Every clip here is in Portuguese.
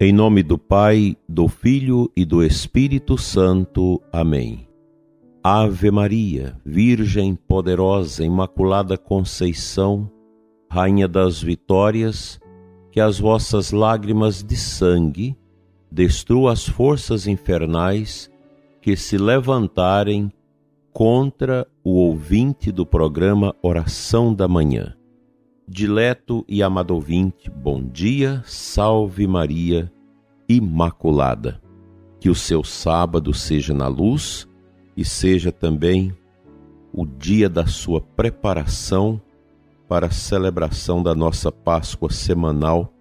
Em nome do Pai, do Filho e do Espírito Santo. Amém. Ave Maria, Virgem poderosa, Imaculada Conceição, Rainha das Vitórias, que as vossas lágrimas de sangue destruam as forças infernais que se levantarem contra o ouvinte do programa Oração da Manhã. Dileto e amado ouvinte, bom dia, salve Maria Imaculada. Que o seu sábado seja na luz e seja também o dia da sua preparação para a celebração da nossa Páscoa semanal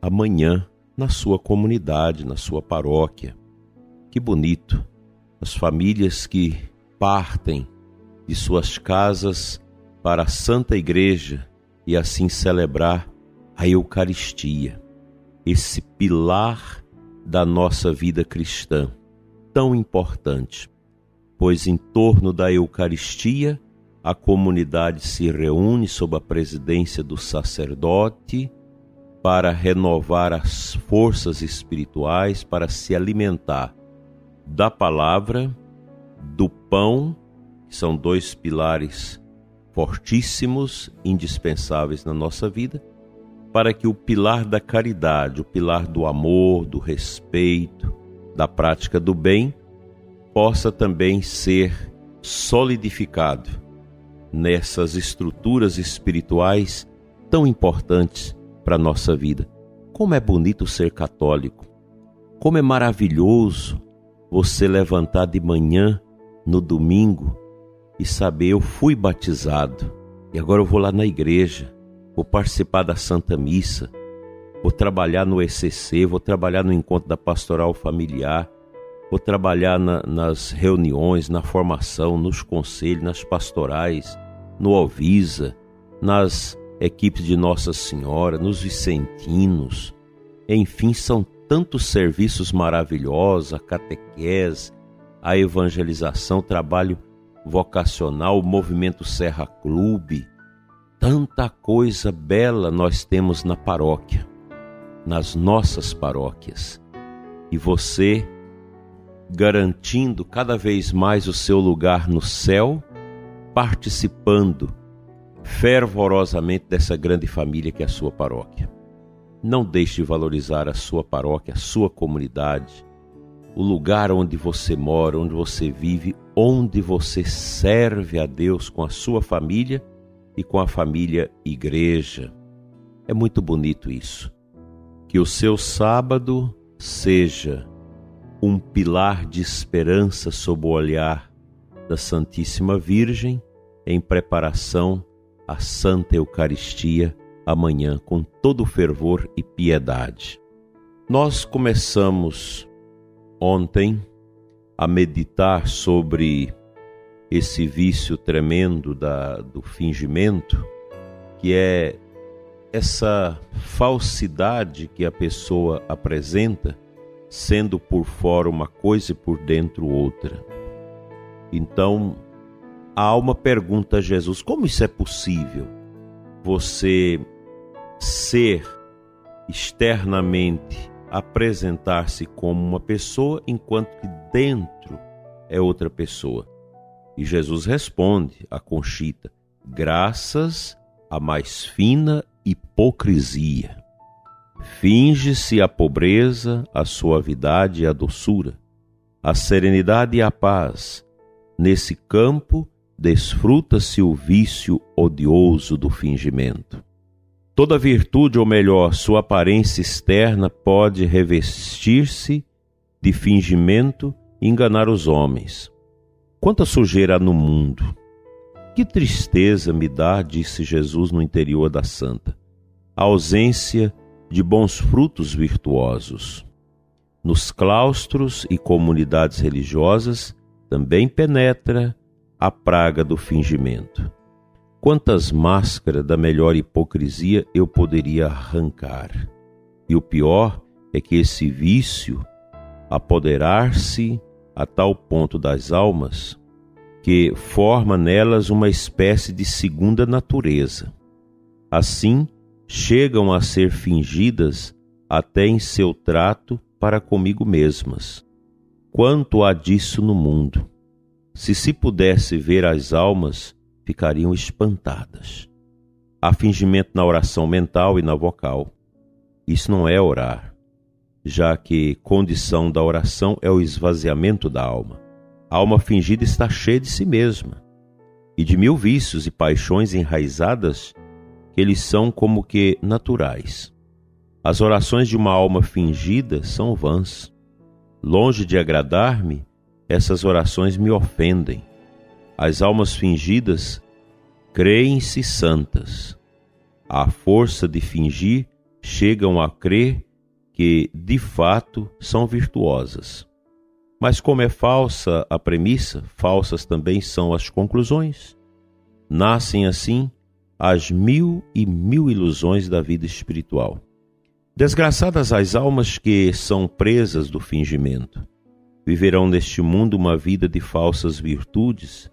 amanhã na sua comunidade, na sua paróquia. Que bonito! As famílias que partem de suas casas para a Santa Igreja e assim celebrar a Eucaristia, esse pilar da nossa vida cristã, tão importante, pois em torno da Eucaristia a comunidade se reúne sob a presidência do sacerdote para renovar as forças espirituais, para se alimentar da palavra, do pão, que são dois pilares fortíssimos, indispensáveis na nossa vida, para que o pilar da caridade, o pilar do amor, do respeito, da prática do bem, possa também ser solidificado nessas estruturas espirituais tão importantes para a nossa vida. Como é bonito ser católico! Como é maravilhoso você levantar de manhã no domingo e saber eu fui batizado e agora eu vou lá na igreja, vou participar da Santa Missa, vou trabalhar no ECC, vou trabalhar no encontro da pastoral familiar, vou trabalhar na, nas reuniões, na formação, nos conselhos, nas pastorais, no Alvisa, nas equipes de Nossa Senhora, nos Vicentinos, enfim, são tantos serviços maravilhosos, a catequese, a evangelização, o trabalho vocacional, o movimento Serra Clube. Tanta coisa bela nós temos na paróquia, nas nossas paróquias. E você garantindo cada vez mais o seu lugar no céu, participando fervorosamente dessa grande família que é a sua paróquia. Não deixe de valorizar a sua paróquia, a sua comunidade, o lugar onde você mora, onde você vive, onde você serve a Deus com a sua família e com a família igreja. É muito bonito isso. Que o seu sábado seja um pilar de esperança sob o olhar da Santíssima Virgem em preparação à Santa Eucaristia amanhã com todo fervor e piedade. Nós começamos ontem a meditar sobre esse vício tremendo da, do fingimento, que é essa falsidade que a pessoa apresenta, sendo por fora uma coisa e por dentro outra. Então, a alma pergunta a Jesus: como isso é possível? Você ser externamente apresentar-se como uma pessoa enquanto que dentro é outra pessoa. E Jesus responde a Conchita: graças à mais fina hipocrisia. Finge-se a pobreza, a suavidade e a doçura, a serenidade e a paz. Nesse campo desfruta-se o vício odioso do fingimento. Toda virtude, ou melhor, sua aparência externa, pode revestir-se de fingimento e enganar os homens. Quanta sujeira há no mundo! Que tristeza me dá, disse Jesus no interior da santa, a ausência de bons frutos virtuosos. Nos claustros e comunidades religiosas também penetra a praga do fingimento. Quantas máscaras da melhor hipocrisia eu poderia arrancar? E o pior é que esse vício apoderar-se a tal ponto das almas que forma nelas uma espécie de segunda natureza. Assim, chegam a ser fingidas até em seu trato para comigo mesmas. Quanto há disso no mundo? Se se pudesse ver as almas, ficariam espantadas. Há fingimento na oração mental e na vocal. Isso não é orar, já que condição da oração é o esvaziamento da alma. A alma fingida está cheia de si mesma e de mil vícios e paixões enraizadas que eles são como que naturais. As orações de uma alma fingida são vãs. Longe de agradar-me, essas orações me ofendem. As almas fingidas creem-se santas. À força de fingir, chegam a crer que, de fato, são virtuosas. Mas, como é falsa a premissa, falsas também são as conclusões. Nascem assim as mil e mil ilusões da vida espiritual. Desgraçadas as almas que são presas do fingimento. Viverão neste mundo uma vida de falsas virtudes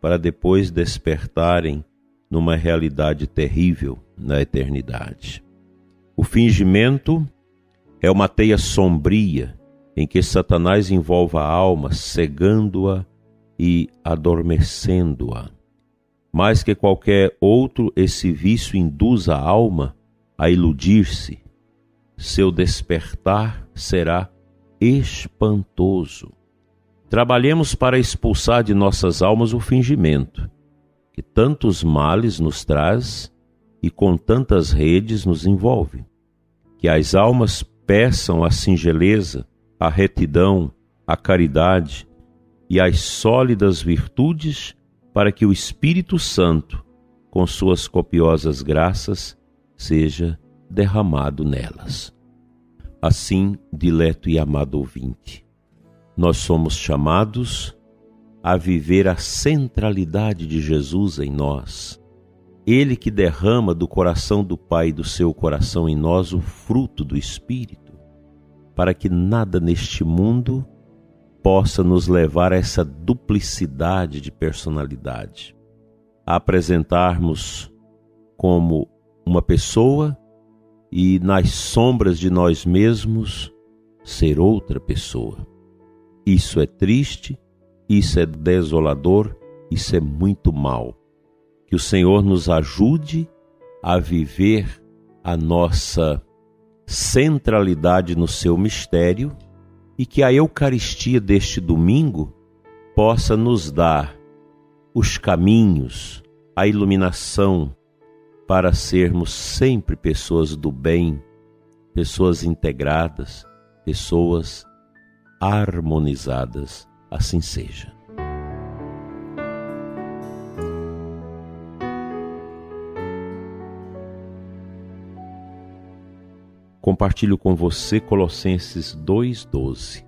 para depois despertarem numa realidade terrível na eternidade. O fingimento é uma teia sombria em que Satanás envolve a alma, cegando-a e adormecendo-a. Mais que qualquer outro, esse vício induz a alma a iludir-se. Seu despertar será espantoso. Trabalhemos para expulsar de nossas almas o fingimento, que tantos males nos traz e com tantas redes nos envolve. Que as almas peçam a singeleza, a retidão, a caridade e as sólidas virtudes para que o Espírito Santo, com suas copiosas graças, seja derramado nelas. Assim, dileto e amado ouvinte, nós somos chamados a viver a centralidade de Jesus em nós. Ele que derrama do coração do Pai e do seu coração em nós o fruto do Espírito, para que nada neste mundo possa nos levar a essa duplicidade de personalidade, a apresentarmos como uma pessoa e nas sombras de nós mesmos ser outra pessoa. Isso é triste, isso é desolador, isso é muito mal. Que o Senhor nos ajude a viver a nossa centralidade no seu mistério e que a Eucaristia deste domingo possa nos dar os caminhos, a iluminação para sermos sempre pessoas do bem, pessoas integradas, pessoas harmonizadas. Assim seja. Compartilho com você Colossenses 2,12.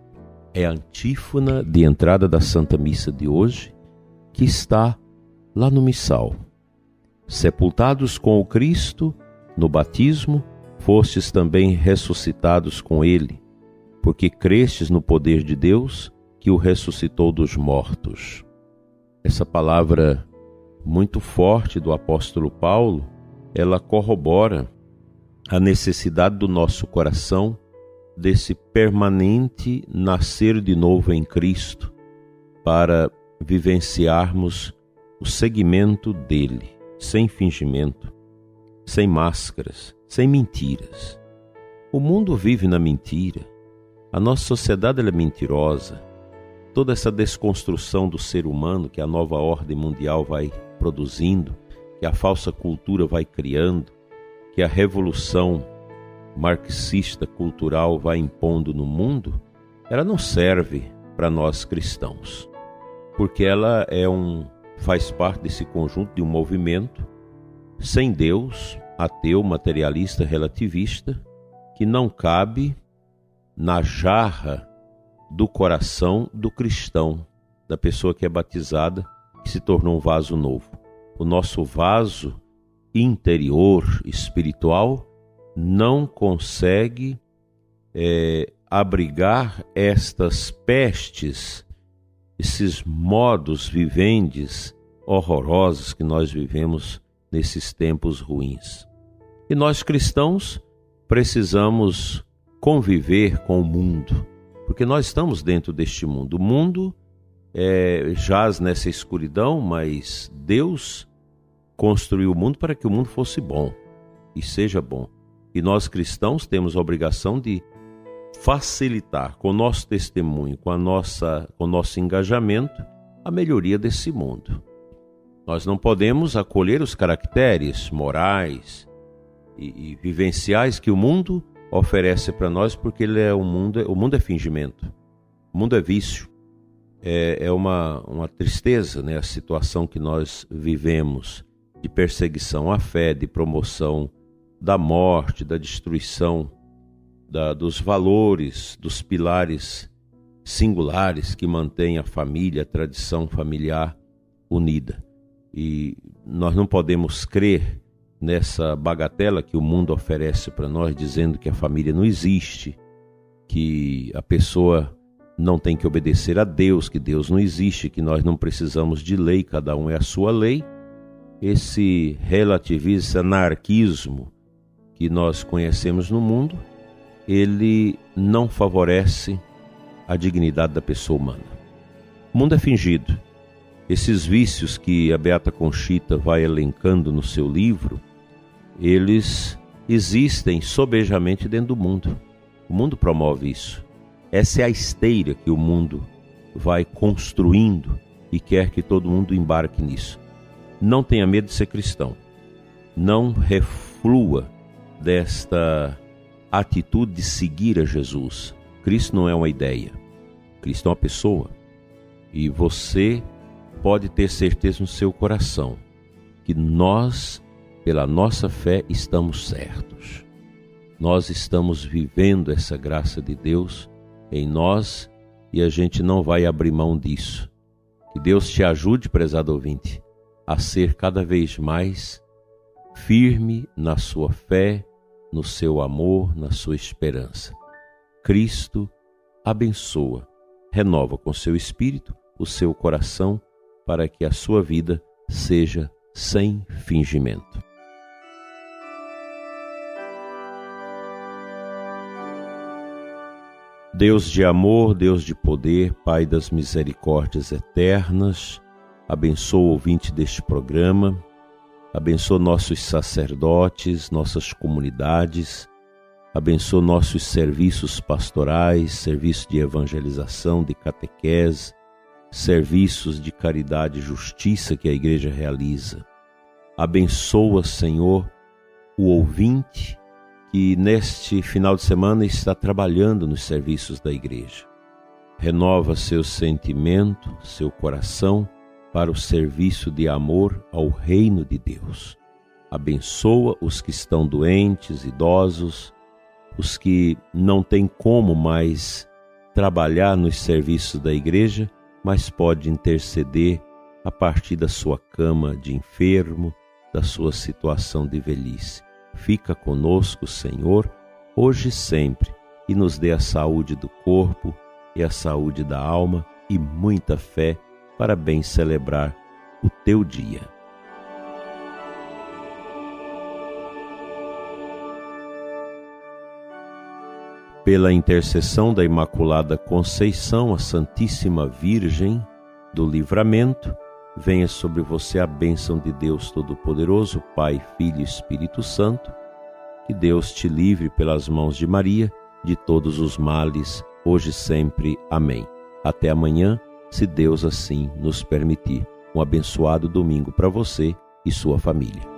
É a antífona de entrada da Santa Missa de hoje, que está lá no Missal. Sepultados com o Cristo no batismo, fostes também ressuscitados com Ele, porque crestes no poder de Deus que o ressuscitou dos mortos. Essa palavra muito forte do apóstolo Paulo, ela corrobora a necessidade do nosso coração desse permanente nascer de novo em Cristo para vivenciarmos o seguimento dele, sem fingimento, sem máscaras, sem mentiras. O mundo vive na mentira. A nossa sociedade é mentirosa. Toda essa desconstrução do ser humano que a nova ordem mundial vai produzindo, que a falsa cultura vai criando, que a revolução marxista cultural vai impondo no mundo, ela não serve para nós cristãos, porque ela é um faz parte desse conjunto de um movimento sem Deus, ateu, materialista, relativista, que não cabe na jarra do coração do cristão, da pessoa que é batizada, que se tornou um vaso novo. O nosso vaso interior espiritual não consegue é, abrigar estas pestes, esses modos vivendes horrorosos que nós vivemos nesses tempos ruins. E nós cristãos precisamos conviver com o mundo, porque nós estamos dentro deste mundo. O mundo é, jaz nessa escuridão, mas Deus construiu o mundo para que o mundo fosse bom e seja bom. E nós cristãos temos a obrigação de facilitar com o nosso testemunho, com, a nossa, com o nosso engajamento, a melhoria desse mundo. Nós não podemos acolher os caracteres morais e, e vivenciais que o mundo oferece para nós, porque ele é o mundo, o mundo é fingimento, o mundo é vício, é, é uma, uma tristeza, né, a situação que nós vivemos de perseguição à fé, de promoção da morte, da destruição da, dos valores, dos pilares singulares que mantêm a família, a tradição familiar unida. E nós não podemos crer nessa bagatela que o mundo oferece para nós, dizendo que a família não existe, que a pessoa não tem que obedecer a Deus, que Deus não existe, que nós não precisamos de lei, cada um é a sua lei. Esse relativismo, anarquismo que nós conhecemos no mundo, ele não favorece a dignidade da pessoa humana. O mundo é fingido. Esses vícios que a Beata Conchita vai elencando no seu livro, eles existem sobejamente dentro do mundo. O mundo promove isso. Essa é a esteira que o mundo vai construindo e quer que todo mundo embarque nisso. Não tenha medo de ser cristão. Não reflua desta atitude de seguir a Jesus. Cristo não é uma ideia, Cristo é uma pessoa. E você pode ter certeza no seu coração que nós, pela nossa fé, estamos certos. Nós estamos vivendo essa graça de Deus em nós e a gente não vai abrir mão disso. Que Deus te ajude, prezado ouvinte, a ser cada vez mais firme na sua fé, no seu amor, na sua esperança. Cristo abençoa, renova com seu espírito o seu coração para que a sua vida seja sem fingimento. Deus de amor, Deus de poder, Pai das misericórdias eternas, abençoa o ouvinte deste programa abençoa nossos sacerdotes, nossas comunidades, abençoa nossos serviços pastorais, serviços de evangelização, de catequese, serviços de caridade e justiça que a igreja realiza. Abençoa, Senhor, o ouvinte que neste final de semana está trabalhando nos serviços da igreja. Renova seu sentimento, seu coração para o serviço de amor ao reino de Deus. Abençoa os que estão doentes, idosos, os que não têm como mais trabalhar nos serviços da igreja, mas pode interceder a partir da sua cama de enfermo, da sua situação de velhice. Fica conosco, Senhor, hoje e sempre, e nos dê a saúde do corpo e a saúde da alma e muita fé para bem celebrar o teu dia. Pela intercessão da Imaculada Conceição, a Santíssima Virgem do Livramento, venha sobre você a bênção de Deus Todo-Poderoso, Pai, Filho e Espírito Santo. Que Deus te livre pelas mãos de Maria de todos os males, hoje e sempre. Amém. Até amanhã se Deus assim nos permitir. Um abençoado domingo para você e sua família.